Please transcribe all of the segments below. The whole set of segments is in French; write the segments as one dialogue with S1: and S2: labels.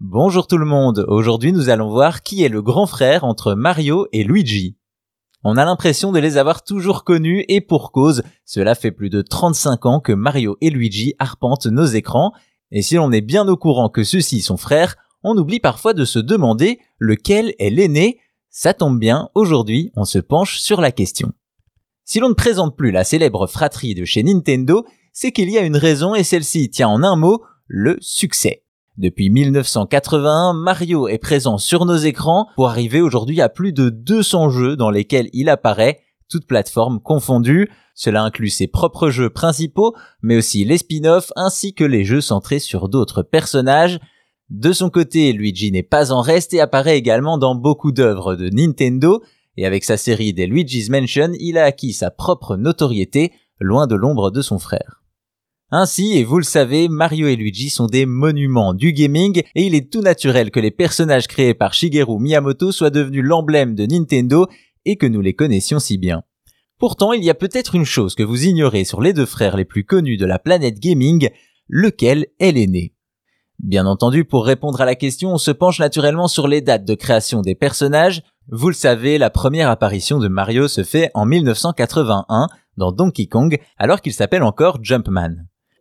S1: Bonjour tout le monde, aujourd'hui nous allons voir qui est le grand frère entre Mario et Luigi. On a l'impression de les avoir toujours connus et pour cause, cela fait plus de 35 ans que Mario et Luigi arpentent nos écrans, et si l'on est bien au courant que ceux-ci sont frères, on oublie parfois de se demander lequel est l'aîné. Ça tombe bien, aujourd'hui on se penche sur la question. Si l'on ne présente plus la célèbre fratrie de chez Nintendo, c'est qu'il y a une raison et celle-ci tient en un mot, le succès. Depuis 1981, Mario est présent sur nos écrans pour arriver aujourd'hui à plus de 200 jeux dans lesquels il apparaît, toutes plateformes confondues. Cela inclut ses propres jeux principaux, mais aussi les spin-offs ainsi que les jeux centrés sur d'autres personnages. De son côté, Luigi n'est pas en reste et apparaît également dans beaucoup d'œuvres de Nintendo, et avec sa série des Luigi's Mansion, il a acquis sa propre notoriété, loin de l'ombre de son frère. Ainsi, et vous le savez, Mario et Luigi sont des monuments du gaming et il est tout naturel que les personnages créés par Shigeru Miyamoto soient devenus l'emblème de Nintendo et que nous les connaissions si bien. Pourtant, il y a peut-être une chose que vous ignorez sur les deux frères les plus connus de la planète gaming, lequel est l'aîné. Bien entendu, pour répondre à la question, on se penche naturellement sur les dates de création des personnages. Vous le savez, la première apparition de Mario se fait en 1981 dans Donkey Kong alors qu'il s'appelle encore Jumpman.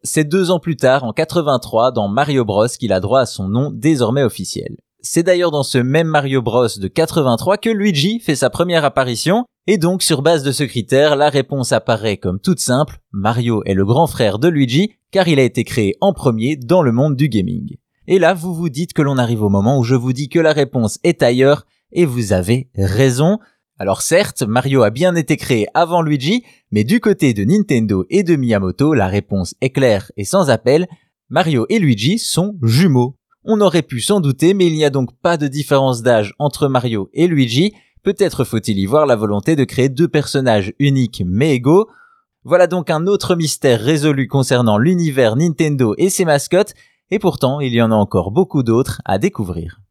S1: C'est deux ans plus tard, en 83, dans Mario Bros qu'il a droit à son nom désormais officiel. C'est d'ailleurs dans ce même Mario Bros de 83 que Luigi fait sa première apparition, et donc sur base de ce critère, la réponse apparaît comme toute simple, Mario est le grand frère de Luigi, car il a été créé en premier dans le monde du gaming. Et là, vous vous dites que l'on arrive au moment où je vous dis que la réponse est ailleurs, et vous avez raison, alors certes, Mario a bien été créé avant Luigi, mais du côté de Nintendo et de Miyamoto, la réponse est claire et sans appel, Mario et Luigi sont jumeaux. On aurait pu s'en douter, mais il n'y a donc pas de différence d'âge entre Mario et Luigi, peut-être faut-il y voir la volonté de créer deux personnages uniques mais égaux. Voilà donc un autre mystère résolu concernant l'univers Nintendo et ses mascottes, et pourtant il y en a encore beaucoup d'autres à découvrir.